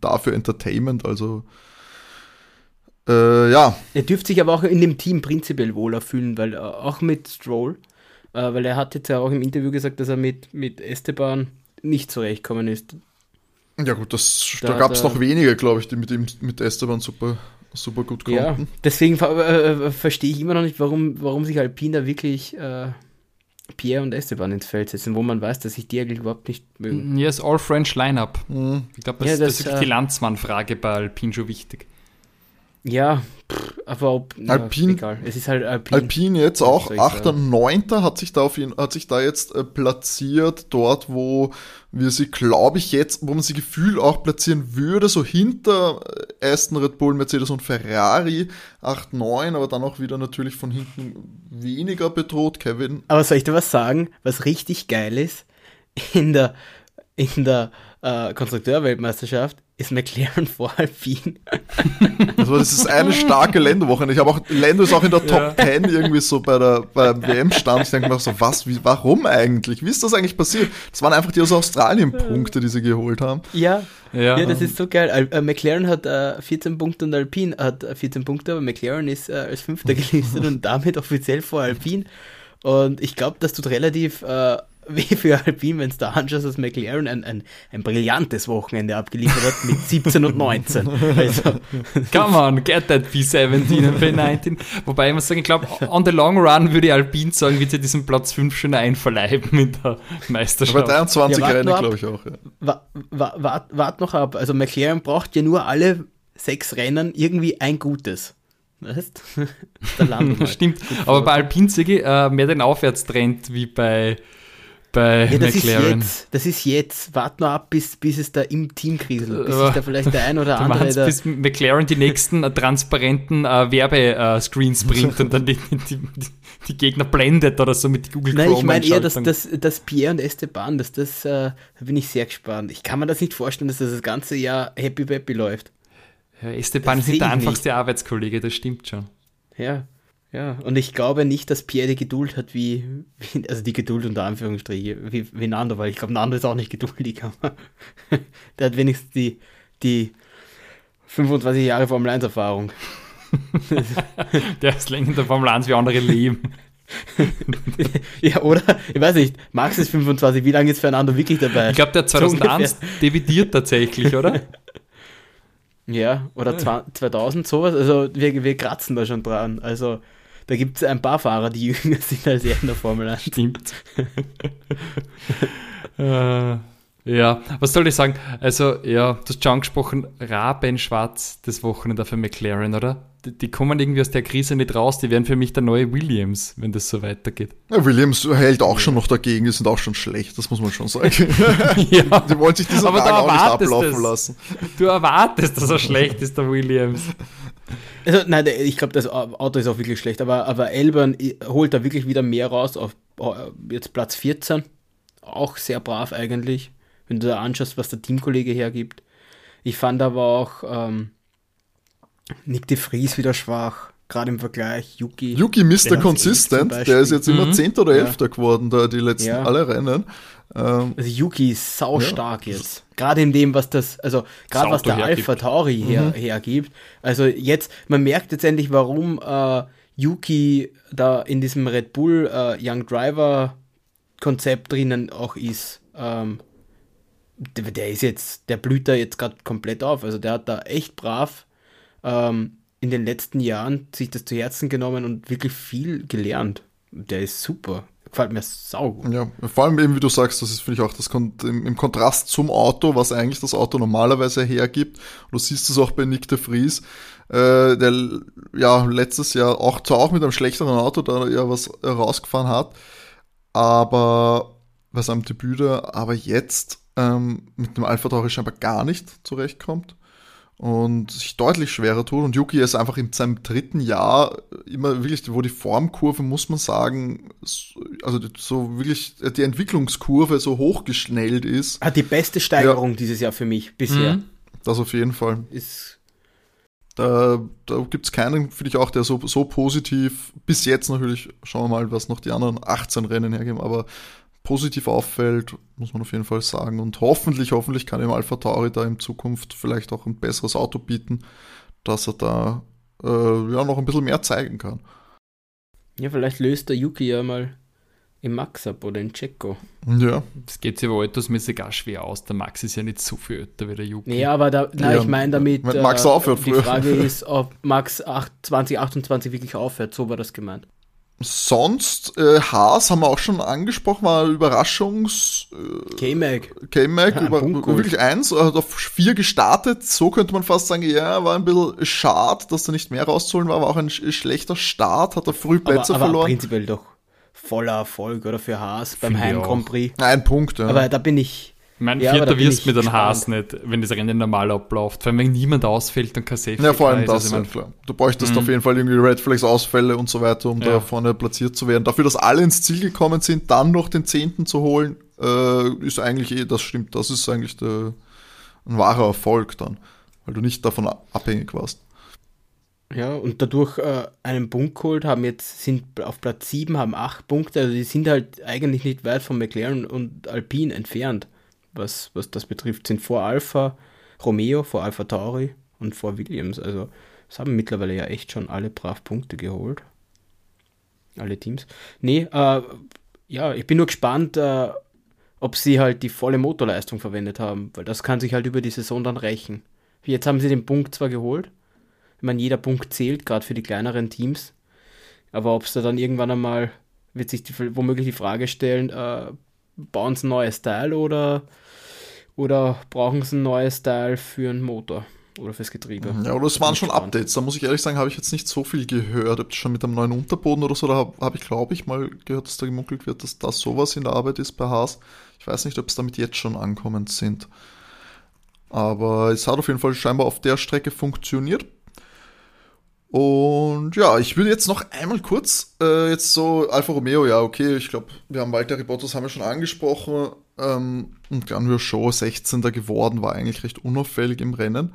dafür Entertainment, also äh, ja, Er dürfte sich aber auch in dem Team prinzipiell wohler fühlen, weil äh, auch mit Stroll, äh, weil er hat jetzt ja auch im Interview gesagt, dass er mit, mit Esteban nicht zurechtkommen ist. ja gut, das, da, Da- gab es noch wenige, glaube ich, die mit ihm, mit Esteban super, super gut Ja, konnten. deswegen ver äh, verstehe ich immer noch nicht, warum, warum sich Alpine da wirklich äh, Pierre und Esteban ins Feld setzen, wo man weiß, dass sich die eigentlich überhaupt nicht mögen. Ja, ist All-French Lineup. Mhm. Ich glaube, das, Ja, das, das, ist wirklich äh, die Landsmann-Frage bei Alpine schon wichtig. Ja, pff, aber ob, ja, Alpine- egal. Es ist halt Alpine. Alpine jetzt auch, soll ich 8. sagen? 9. hat sich da auf ihn, hat sich da jetzt äh, platziert, dort, wo wir sie, glaube ich, jetzt, wo man sie gefühlt auch platzieren würde, so hinter äh, Aston, Red Bull, Mercedes und Ferrari, 8, 9, aber dann auch wieder natürlich von hinten weniger bedroht, Kevin. Aber soll ich dir was sagen, was richtig geil ist? In der, in der äh, Konstrukteurweltmeisterschaft ist McLaren vor Alpine. Also das ist eine starke Länderwoche. Ich habe auch, Lando ist auch in der Top 10 irgendwie so bei der, beim WM-Stand. Ich denke mir auch so, was, wie, warum eigentlich? Wie ist das eigentlich passiert? Das waren einfach die aus Australien-Punkte, die sie geholt haben. Ja, Ja. ja, das ist so geil. Al äh, McLaren hat äh, 14 Punkte und Alpine hat äh, 14 Punkte, aber McLaren ist äh, als Fünfter gelistet und damit offiziell vor Alpine. Und ich glaube, das tut relativ weh für Alpine, wenn es da anschaust, dass McLaren ein, ein, ein brillantes Wochenende abgeliefert hat mit 17 und 19. Also, Come on, get that P17 und P19. Wobei ich muss sagen, ich glaube, on the long run würde Alpine sagen, wird sie diesen Platz 5 schon einverleiben in der Aber Meisterschaft. 23 Ja, Rennen, glaube ich auch. Ja. wa wa wart, wart noch ab. Also McLaren braucht ja nur alle sechs Rennen irgendwie ein gutes. Weißt? Stimmt, aber bei Alpine sehe ich äh, mehr den Aufwärtstrend wie bei, bei Ja, das ist McLaren. jetzt. Das ist jetzt. Wart nur ab, bis, bis es da im Team kriselt. Bis Aber sich da vielleicht der ein oder andere da. bis McLaren die nächsten äh, transparenten äh, Werbescreens bringt und dann die, die, die Gegner blendet oder so mit Google Nein, ich meine eher, dass, dass, dass Pierre und Esteban, dass das, äh, da bin ich sehr gespannt. Ich kann mir das nicht vorstellen, dass das das ganze Jahr happy peppy läuft. Ja, Esteban das ist nicht der einfachste Arbeitskollege, das stimmt schon. Ja, ja. Und ich glaube nicht, dass Pierre die Geduld hat, wie, wie also die Geduld unter Anführungsstriche, wie, wie Nando, weil ich glaube, Nando ist auch nicht geduldig, aber der hat wenigstens die, die 25 Jahre Formel 1 Erfahrung. Der ist länger in der Formel 1 wie andere leben. ja, oder? Ich weiß nicht, Max ist 25, wie lange ist Fernando wirklich dabei? Ich glaube, der hat So 2001 debütiert tatsächlich, oder? Ja, oder 2000 sowas. Also wir, wir kratzen da schon dran. Also da gibt es ein paar Fahrer, die jünger sind als er in der Formel 1. Stimmt. äh, ja, was soll ich sagen? Also, ja, du hast schon angesprochen, Rabenschwarz das Wochenende für McLaren, oder? Die, die kommen irgendwie aus der Krise nicht raus. Die werden für mich der neue Williams, wenn das so weitergeht. Ja, Williams hält auch schon noch dagegen, die sind auch schon schlecht, das muss man schon sagen. ja, Die wollen sich diesen Aber Tag auch nicht ablaufen es. lassen. du erwartest, dass er schlecht ist, der Williams. Also nein, ich glaube, das Auto ist auch wirklich schlecht. Aber, aber Elbern i- holt da wirklich wieder mehr raus auf äh, jetzt Platz 14. Auch sehr brav eigentlich, wenn du da anschaust, was der Teamkollege hergibt. Ich fand aber auch ähm, Nick de Vries wieder schwach, gerade im Vergleich. Yuki. Yuki Mr. Consistent, Beispiel. der ist jetzt immer Mhm. 10. oder Ja. 11. geworden, da die letzten Ja. alle Rennen. Ähm, Also Yuki ist sau stark jetzt. Gerade in dem, was das, also gerade was der hergibt. Alpha Tauri her, hergibt. Also jetzt, man merkt jetzt endlich, warum äh, Yuki da in diesem Red Bull äh, Young Driver Konzept drinnen auch ist. ähm, der, der, ist jetzt, der blüht da jetzt gerade komplett auf. Also der hat da echt brav ähm, in den letzten Jahren sich das zu Herzen genommen und wirklich viel gelernt. Der ist super. Gefällt mir saugut. Ja, vor allem eben, wie du sagst, das ist, finde ich, auch das im, Kontrast zum Auto, was eigentlich das Auto normalerweise hergibt. Du siehst es auch bei Nick de Vries, äh, der ja letztes Jahr auch zwar auch mit einem schlechteren Auto da ja was rausgefahren hat, aber bei seinem Debüt da, aber jetzt ähm, mit dem Alpha Tauri scheinbar gar nicht zurechtkommt und sich deutlich schwerer tut. Und Yuki ist einfach in seinem dritten Jahr immer wirklich, wo die Formkurve, muss man sagen, also so wirklich die Entwicklungskurve so hochgeschnellt ist. Hat die beste Steigerung ja. dieses Jahr für mich bisher. Mhm. Das auf jeden Fall. Ist da, da gibt es keinen, finde ich auch, der so, so positiv, bis jetzt natürlich, schauen wir mal, was noch die anderen 18 Rennen hergeben, aber positiv auffällt, muss man auf jeden Fall sagen. Und hoffentlich, hoffentlich kann ihm Alpha Tauri da in Zukunft vielleicht auch ein besseres Auto bieten, dass er da äh, ja noch ein bisschen mehr zeigen kann. Ja, vielleicht löst der Yuki ja mal im Max ab oder in Checo. Ja. Das geht sich aber altersmäßig auch schwer aus. Der Max ist ja nicht so viel älter wie der Yuki. Nee, aber da, na, ja, ich meine damit, wenn Max äh, aufhört die Frage ist, ob Max 8, 2028 wirklich aufhört. So war das gemeint. Sonst, äh, Haas haben wir auch schon angesprochen, war Überraschungs... Äh, K-Mag. K-Mag, ja, über, wirklich eins, hat auf vier gestartet. So könnte man fast sagen, ja, war ein bisschen schade, dass da nicht mehr rauszuholen war, war auch ein schlechter Start, hat er früh Plätze aber, aber verloren. prinzipiell doch voller Erfolg oder für Haas beim Heim Grand Prix. Ein Punkt, ja. Aber da bin ich mein ja, Vierter wirst mit einem Haas nicht, wenn das Rennen normal abläuft. Vor allem, wenn niemand ausfällt und kein Safety Ja, vor allem ist, das, also ja, klar. Du bräuchtest mhm. auf jeden Fall irgendwie Red Flags Ausfälle und so weiter, um ja. da vorne platziert zu werden. Dafür, dass alle ins Ziel gekommen sind, dann noch den Zehnten zu holen, äh, ist eigentlich eh, das stimmt, das ist eigentlich der, ein wahrer Erfolg dann, weil du nicht davon abhängig warst. Ja, und dadurch äh, einen Punkt geholt, haben jetzt, sind auf Platz 7, haben 8 Punkte, also die sind halt eigentlich nicht weit von McLaren und Alpine entfernt was, was das betrifft, sind vor Alpha Romeo, vor Alpha Tauri und vor Williams. Also es haben mittlerweile ja echt schon alle brav Punkte geholt. Alle Teams. Nee, äh, ja, ich bin nur gespannt, äh, ob sie halt die volle Motorleistung verwendet haben, weil das kann sich halt über die Saison dann rächen. Jetzt haben sie den Punkt zwar geholt, ich meine, jeder Punkt zählt, gerade für die kleineren Teams, aber ob es da dann irgendwann einmal, wird sich die, womöglich die Frage stellen, äh, bauen sie ein neues Teil oder oder brauchen sie ein neues Teil für einen Motor oder fürs Getriebe? Ja, oder es waren schon gespannt. Updates. Da muss ich ehrlich sagen, habe ich jetzt nicht so viel gehört. Ob das schon mit einem neuen Unterboden oder so, da habe hab ich, glaube ich, mal gehört, dass da gemunkelt wird, dass da sowas in der Arbeit ist bei Haas. Ich weiß nicht, ob es damit jetzt schon ankommend sind. Aber es hat auf jeden Fall scheinbar auf der Strecke funktioniert. Und ja, ich würde jetzt noch einmal kurz, äh, jetzt so Alfa Romeo, ja, okay, ich glaube, wir haben Walter Bottas haben wir schon angesprochen. Ähm, und Granvio Show 16. geworden, war eigentlich recht unauffällig im Rennen.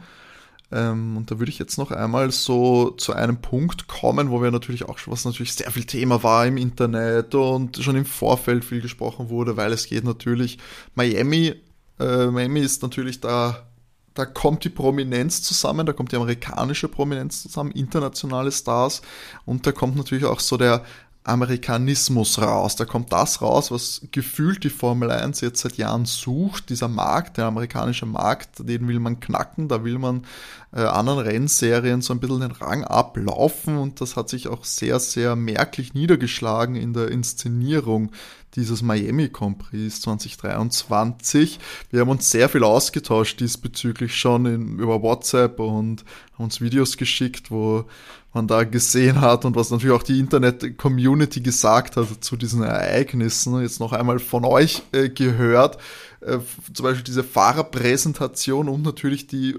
Ähm, und da würde ich jetzt noch einmal so zu einem Punkt kommen, wo wir natürlich auch schon, was natürlich sehr viel Thema war im Internet und schon im Vorfeld viel gesprochen wurde, weil es geht natürlich Miami. Äh, Miami ist natürlich da, da kommt die Prominenz zusammen, da kommt die amerikanische Prominenz zusammen, internationale Stars und da kommt natürlich auch so der Amerikanismus raus. Da kommt das raus, was gefühlt die Formel 1 jetzt seit Jahren sucht. Dieser Markt, der amerikanische Markt, den will man knacken. Da will man äh, anderen Rennserien so ein bisschen den Rang ablaufen. Und das hat sich auch sehr, sehr merklich niedergeschlagen in der Inszenierung dieses Miami Grand Prix 2023. Wir haben uns sehr viel ausgetauscht diesbezüglich schon in, über WhatsApp und haben uns Videos geschickt, wo man da gesehen hat und was natürlich auch die Internet-Community gesagt hat zu diesen Ereignissen. Jetzt noch einmal von euch äh, gehört. Äh, zum Beispiel diese Fahrerpräsentation und natürlich die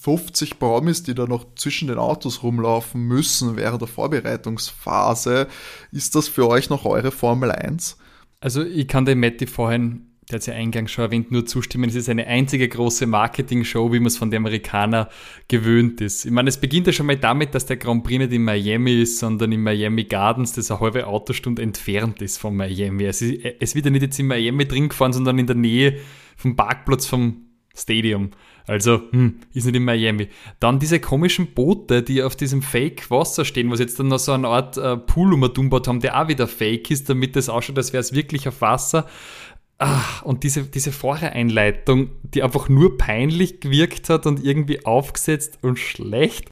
50 äh, Promis, die da noch zwischen den Autos rumlaufen müssen während der Vorbereitungsphase. Ist das für euch noch eure Formel 1? Also ich kann dem Matti vorhin der hat es ja eingangs schon erwähnt, nur zustimmen. Es ist eine einzige große Marketing-Show, wie man es von den Amerikanern gewöhnt ist. Ich meine, es beginnt ja schon mal damit, dass der Grand Prix nicht in Miami ist, sondern in Miami Gardens, das eine halbe Autostunde entfernt ist von Miami. Es, ist, es wird ja nicht jetzt in Miami drin gefahren, sondern in der Nähe vom Parkplatz vom Stadium. Also, hm, ist nicht in Miami. Dann diese komischen Boote, die auf diesem Fake-Wasser stehen, was jetzt dann noch so eine Art äh, Pool umgebaut haben, der auch wieder fake ist, damit es ausschaut, als wäre es wirklich auf Wasser. Ach, und diese, diese Fahrereinleitung, die einfach nur peinlich gewirkt hat und irgendwie aufgesetzt und schlecht.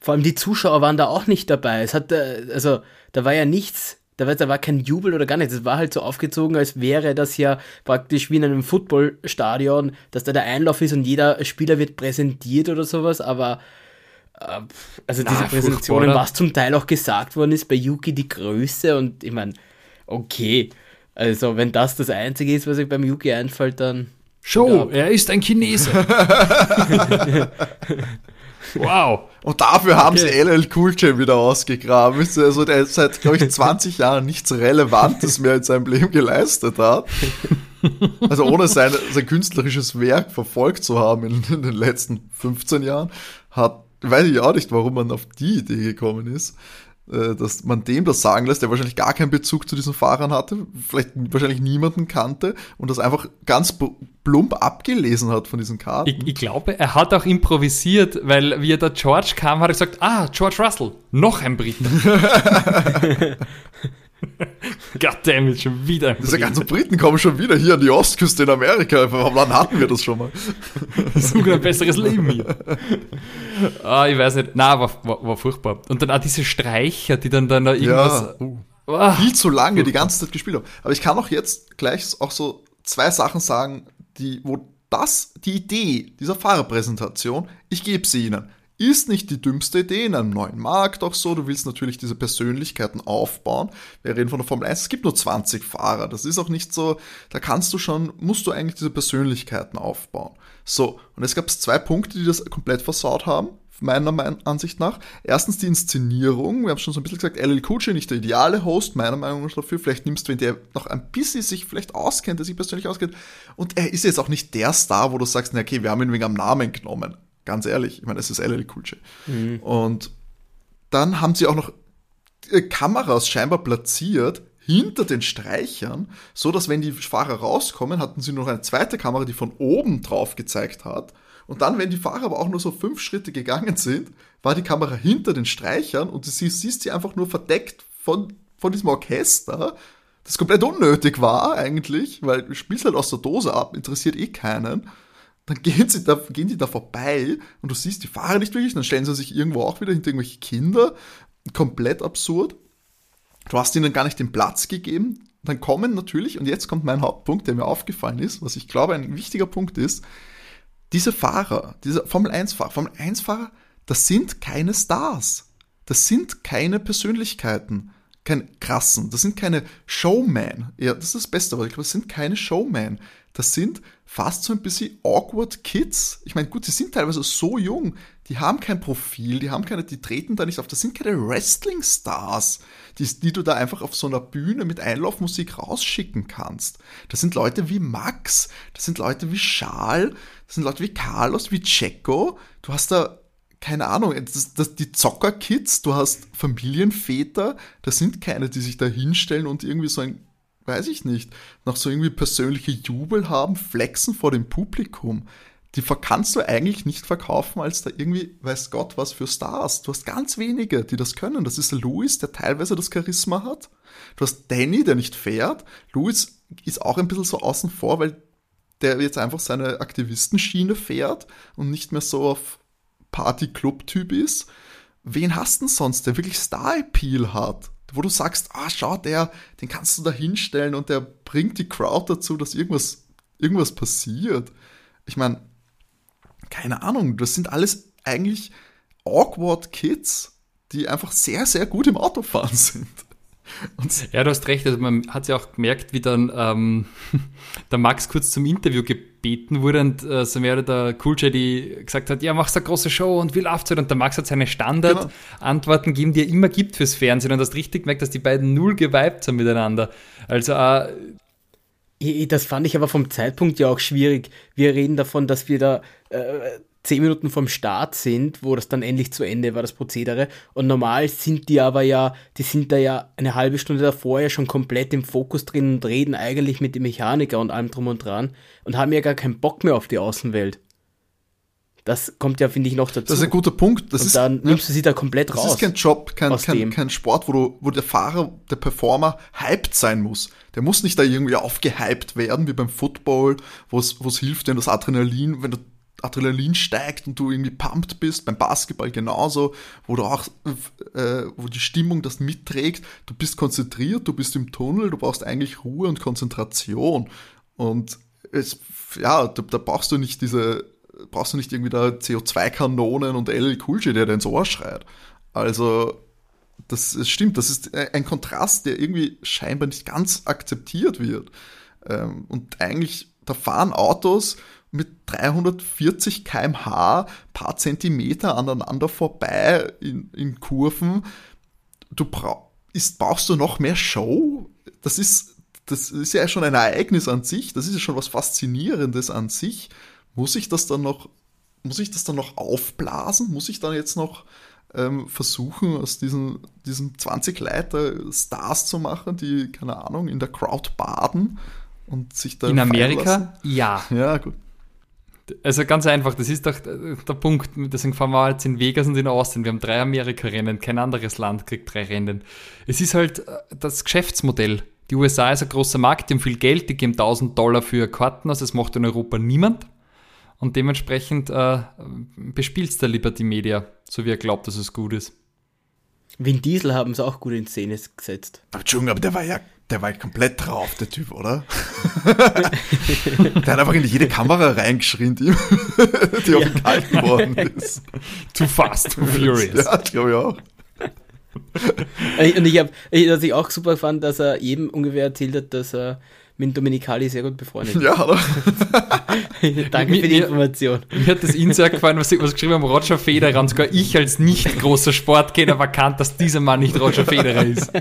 Vor allem die Zuschauer waren da auch nicht dabei. Es hat, äh, also, da war ja nichts, da war, da war kein Jubel oder gar nichts. Es war halt so aufgezogen, als wäre das ja praktisch wie in einem Footballstadion, dass da der Einlauf ist und jeder Spieler wird präsentiert oder sowas, aber äh, also diese Na, Präsentationen, was zum Teil auch gesagt worden ist, bei Yuki die Größe und ich meine, okay, also wenn das das Einzige ist, was euch beim Yuki einfällt, dann... Show, er ist ein Chinese. wow. Und dafür haben okay. sie LL Cool J wieder ausgegraben. Also der seit, glaube ich, 20 Jahren nichts Relevantes mehr in seinem Leben geleistet hat. Also ohne sein, sein künstlerisches Werk verfolgt zu haben in, in den letzten 15 Jahren, hat, weiß ich auch nicht, warum man auf die Idee gekommen ist. Äh, dass man dem das sagen lässt, der wahrscheinlich gar keinen Bezug zu diesen Fahrern hatte, vielleicht wahrscheinlich niemanden kannte und das einfach ganz plump abgelesen hat von diesen Karten. Ich, ich glaube, er hat auch improvisiert, weil wie er da George kam, hat er gesagt, ah, George Russell, noch ein Brite. Goddammit, schon wieder ein Diese ganzen Briten kommen schon wieder hier an die Ostküste in Amerika. Wann hatten wir das schon mal? Suchen ein besseres Leben hier. Ah, ich weiß nicht. Na, war, war, war, furchtbar. Und dann auch diese Streicher, die dann, dann da irgendwas. Ja, uh, oh, viel zu lange furchtbar. die ganze Zeit gespielt haben. Aber ich kann auch jetzt gleich auch so zwei Sachen sagen, die, wo das, die Idee dieser Fahrerpräsentation, ich gebe sie Ihnen ist nicht die dümmste Idee in einem neuen Markt auch so. Du willst natürlich diese Persönlichkeiten aufbauen. Wir reden von der Formel 1. Es gibt nur 20 Fahrer. Das ist auch nicht so, da kannst du schon, musst du eigentlich diese Persönlichkeiten aufbauen. So. Und es gab zwei Punkte, die das komplett versaut haben. Meiner Ansicht nach. Erstens die Inszenierung. Wir haben schon so ein bisschen gesagt, LL Cool nicht der ideale Host, meiner Meinung nach dafür. Vielleicht nimmst du, wenn der noch ein bisschen sich vielleicht auskennt, der sich persönlich auskennt. Und er ist jetzt auch nicht der Star, wo du sagst, na okay, wir haben ihn wegen am Namen genommen. Ganz ehrlich, ich meine, es ist LL Cool J. Mhm. Und dann haben sie auch noch äh, Kameras scheinbar platziert hinter den Streichern, so dass wenn die Fahrer rauskommen, hatten sie noch eine zweite Kamera, die von oben drauf gezeigt hat. Und dann, wenn die Fahrer aber auch nur so fünf Schritte gegangen sind, war die Kamera hinter den Streichern und du siehst, siehst sie einfach nur verdeckt von, von diesem Orchester, das komplett unnötig war eigentlich, weil du spielst halt aus der Dose ab, interessiert eh keinen dann gehen, sie da, gehen die da vorbei und du siehst die Fahrer nicht wirklich, dann stellen sie sich irgendwo auch wieder hinter irgendwelche Kinder. Komplett absurd. Du hast ihnen gar nicht den Platz gegeben. Dann kommen natürlich, und jetzt kommt mein Hauptpunkt, der mir aufgefallen ist, was ich glaube ein wichtiger Punkt ist, diese Fahrer, diese Formel 1-Fahrer, Formel 1-Fahrer, das sind keine Stars. Das sind keine Persönlichkeiten keine krassen, das sind keine Showman. Ja, das ist das Beste, aber ich glaube, das sind keine Showman. Das sind fast so ein bisschen awkward Kids. Ich meine, gut, die sind teilweise so jung, die haben kein Profil, die haben keine, die treten da nicht auf. Das sind keine Wrestling-Stars, die, die du da einfach auf so einer Bühne mit Einlaufmusik rausschicken kannst. Das sind Leute wie Max, das sind Leute wie Charles, das sind Leute wie Carlos, wie Checo. Du hast da keine Ahnung, das, das, die Zockerkids, du hast Familienväter, das sind keine, die sich da hinstellen und irgendwie so ein, weiß ich nicht, noch so irgendwie persönliche Jubel haben, flexen vor dem Publikum. Die kannst du eigentlich nicht verkaufen als da irgendwie, weiß Gott, was für Stars. Du hast ganz wenige, die das können. Das ist Louis, der teilweise das Charisma hat. Du hast Danny, der nicht fährt. Louis ist auch ein bisschen so außen vor, weil der jetzt einfach seine Aktivistenschiene fährt und nicht mehr so auf Party-Club-Typ ist, wen hast du denn sonst, der wirklich Star-Appeal hat? Wo du sagst, ah, schau, der, den kannst du da hinstellen und der bringt die Crowd dazu, dass irgendwas, irgendwas passiert. Ich meine, keine Ahnung, das sind alles eigentlich awkward Kids, die einfach sehr, sehr gut im Autofahren sind. Und ja, du hast recht. Also man hat ja auch gemerkt, wie dann ähm, der Max kurz zum Interview gebeten wurde und äh, so mehr der Cool Jedi gesagt hat, ja, machst eine große Show und wie läuft's halt? Und der Max hat seine Standardantworten gegeben, die er immer gibt fürs Fernsehen. Und du hast richtig gemerkt, dass die beiden null geweibt sind miteinander. Also äh, das fand ich aber vom Zeitpunkt ja auch schwierig. Wir reden davon, dass wir da äh, zehn Minuten vom Start sind, wo das dann endlich zu Ende war, das Prozedere. Und normal sind die aber ja, die sind da ja eine halbe Stunde davor ja schon komplett im Fokus drin und reden eigentlich mit dem Mechaniker und allem drum und dran und haben ja gar keinen Bock mehr auf die Außenwelt. Das kommt ja, finde ich, noch dazu. Das ist ein guter Punkt. Das und ist, dann nimmst du sie da komplett das raus. ist kein Job, kein, kein, kein Sport, wo, du, wo der Fahrer, der Performer hyped sein muss. Der muss nicht da irgendwie aufgehypt werden, wie beim Football, wo es hilft, wenn das Adrenalin, wenn der Adrenalin steigt und du irgendwie pumped bist. Beim Basketball genauso, wo du auch, äh, wo die Stimmung das mitträgt. Du bist konzentriert, du bist im Tunnel, du brauchst eigentlich Ruhe und Konzentration. Und es, ja, da, da brauchst du nicht diese, brauchst du nicht irgendwie da CO2-Kanonen und LL Cool der dir ins Ohr schreit. Also, das, das stimmt, das ist ein Kontrast, der irgendwie scheinbar nicht ganz akzeptiert wird. Ähm, und eigentlich, da fahren Autos mit 340 km/h paar Zentimeter aneinander vorbei in, in Kurven. Du brauch, ist, brauchst du noch mehr Show? Das ist, das ist ja schon ein Ereignis an sich. Das ist ja schon was Faszinierendes an sich. Muss ich das dann noch, muss ich das dann noch aufblasen? Muss ich dann jetzt noch ähm, versuchen, aus diesen, diesen 20 Leiter Stars zu machen, die, keine Ahnung, in der Crowd baden und sich da In Amerika? Ja. Ja, gut. Also ganz einfach, das ist doch der der Punkt. Deswegen fahren wir jetzt in Vegas und in Austin. Wir haben drei Amerika-Rennen, kein anderes Land kriegt drei Rennen. Es ist halt äh, das Geschäftsmodell. Die USA ist ein großer Markt, die haben viel Geld, die geben 1000 Dollar für Karten aus, das macht in Europa niemand. Und dementsprechend äh, bespielt der Liberty Media, so wie er glaubt, dass es gut ist. Vin Diesel haben sie auch gut in Szene gesetzt. Aber Entschuldigung, aber der war ja, der war ja komplett drauf, der Typ, oder? der hat einfach in jede Kamera reingeschrien, die, die auf ihn kalt geworden ist. Too fast, too furious. Ja, glaube ich auch. Und ich habe, was ich auch super fand, dass er jedem ungefähr erzählt hat, dass er mit Dominikali sehr gut befreundet ist. Ja, oder? Danke Mir- für die Information. Mir hat das Ihnen sehr gefallen, was Sie was geschrieben haben, Roger Federer. Und sogar ich als nicht großer Sportkenner war erkannt, dass dieser Mann nicht Roger Federer ist.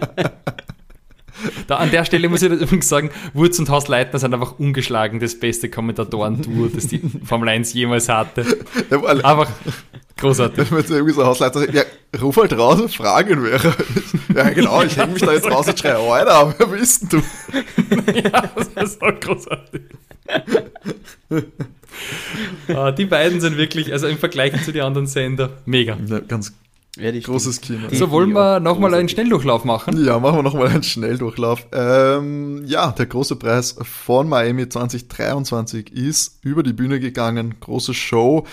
Da, an der Stelle muss ich übrigens sagen, Wurz und Haus Leitner sind einfach ungeschlagen das beste Kommentatoren-Duo, das die Formel 1 jemals hatte. Einfach großartig. wenn irgendwie so Hausleiter sagt, ja, ruf halt raus und frag ihn, wer er ist. Ja, genau, ich hänge mich da jetzt raus und schreie, Alter, wer bist denn du? Ja, das ist auch großartig. Ah, die beiden sind wirklich, also im Vergleich zu den anderen Sender, mega. Ja, ganz Werde ich großes Kino. So, wollen wir nochmal einen Schnelldurchlauf machen? Ja, machen wir nochmal einen Schnelldurchlauf. Ähm, ja, der große Preis von Miami 2023 ist über die Bühne gegangen. Große Show.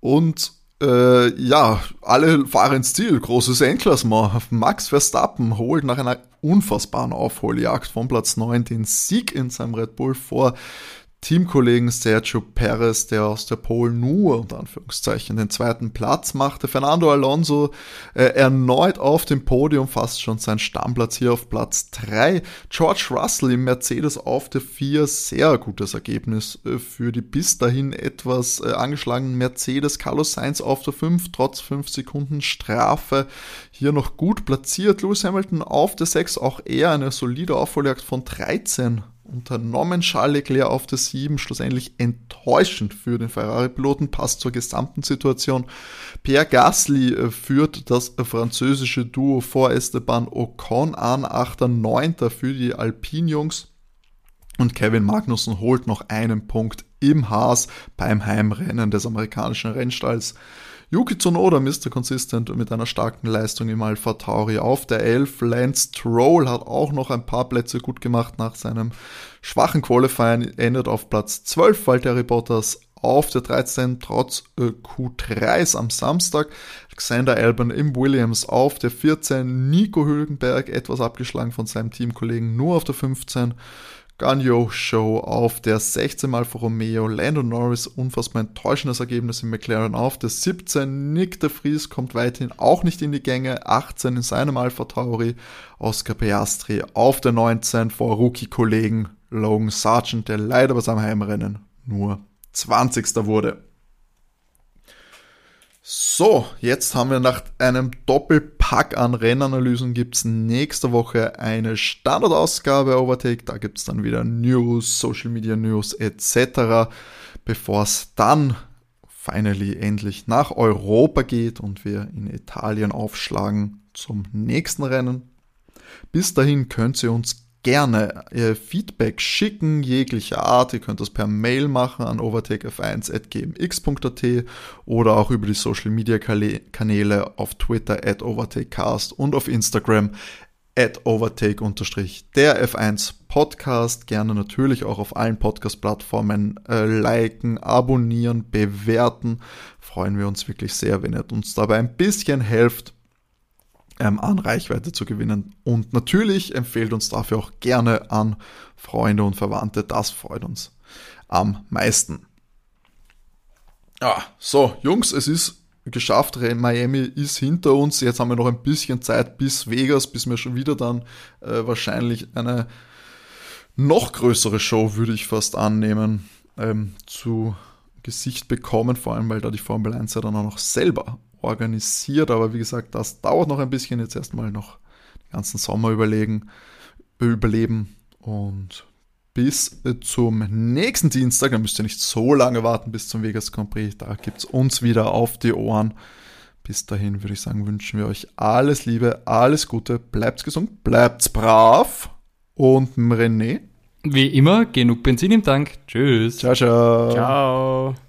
Und äh, ja, alle fahren ins Ziel. Großes Endklassement. Max Verstappen holt nach einer unfassbaren Aufholjagd von Platz 9 den Sieg in seinem Red Bull vor Teamkollegen Sergio Perez, der aus der Pole nur unter Anführungszeichen den zweiten Platz machte. Fernando Alonso äh, erneut auf dem Podium, fast schon sein Stammplatz hier auf Platz 3. George Russell im Mercedes auf der 4, sehr gutes Ergebnis äh, für die bis dahin etwas äh, angeschlagenen Mercedes. Carlos Sainz auf der 5, trotz 5 Sekunden Strafe hier noch gut platziert. Lewis Hamilton auf der 6, auch er eine solide Aufholjagd von 13 unternommen. Charles Leclerc auf der 7, schlussendlich enttäuschend für den Ferrari-Piloten, passt zur gesamten Situation. Pierre Gasly äh, führt das äh, französische Duo vor Esteban Ocon an, 8. 9. für die Alpine-Jungs. Und Kevin Magnussen holt noch einen Punkt im Haas beim Heimrennen des amerikanischen Rennstalls. Yuki Tsunoda, Mr. Consistent mit einer starken Leistung im Alpha Tauri auf der 11. Lance Stroll hat auch noch ein paar Plätze gut gemacht nach seinem schwachen Qualifying, endet auf Platz 12. Valtteri Bottas auf der 13 trotz äh, Q3s am Samstag. Alexander Albon im Williams auf der 14. Nico Hülkenberg etwas abgeschlagen von seinem Teamkollegen nur auf der 15. Ganyo Show auf der 16 Mal für Romeo, Lando Norris, unfassbar enttäuschendes Ergebnis in McLaren auf der 17, Nick de Vries kommt weiterhin auch nicht in die Gänge, 18 in seinem Alpha Tauri, Oscar Piastri auf der 19 vor Rookie-Kollegen Logan Sargent, der leider bei seinem Heimrennen nur 20. wurde. So, jetzt haben wir nach einem Doppelpack an Rennanalysen gibt's nächste Woche eine Standardausgabe Overtake. Da gibt's dann wieder News, Social Media News etc. Bevor es dann finally endlich nach Europa geht und wir in Italien aufschlagen zum nächsten Rennen. Bis dahin könnt ihr uns gerne äh, Feedback schicken, jeglicher Art. Ihr könnt das per Mail machen an overtakef1.gmx.at oder auch über die Social Media Kanäle auf Twitter at overtakecast und auf Instagram at overtake-der F1 Podcast. Gerne natürlich auch auf allen Podcast-Plattformen äh, liken, abonnieren, bewerten. Freuen wir uns wirklich sehr, wenn ihr uns dabei ein bisschen helft, ähm, an Reichweite zu gewinnen. Und natürlich empfehlt uns dafür auch gerne an Freunde und Verwandte. Das freut uns am meisten. Ja, so, Jungs, es ist geschafft. Miami ist hinter uns. Jetzt haben wir noch ein bisschen Zeit bis Vegas, bis wir schon wieder dann äh, wahrscheinlich eine noch größere Show, würde ich fast annehmen, ähm, zu Gesicht bekommen. Vor allem, weil da die Formel 1 ja dann auch noch selber organisiert. Aber wie gesagt, das dauert noch ein bisschen. Jetzt erstmal noch den ganzen Sommer überlegen, überleben und bis zum nächsten Dienstag. Da müsst ihr nicht so lange warten bis zum Vegas Grand Prix. Da gibt es uns wieder auf die Ohren. Bis dahin würde ich sagen, wünschen wir euch alles Liebe, alles Gute, bleibt gesund, bleibt brav und René. Wie immer, genug Benzin im Tank. Tschüss. Ciao, ciao. Ciao.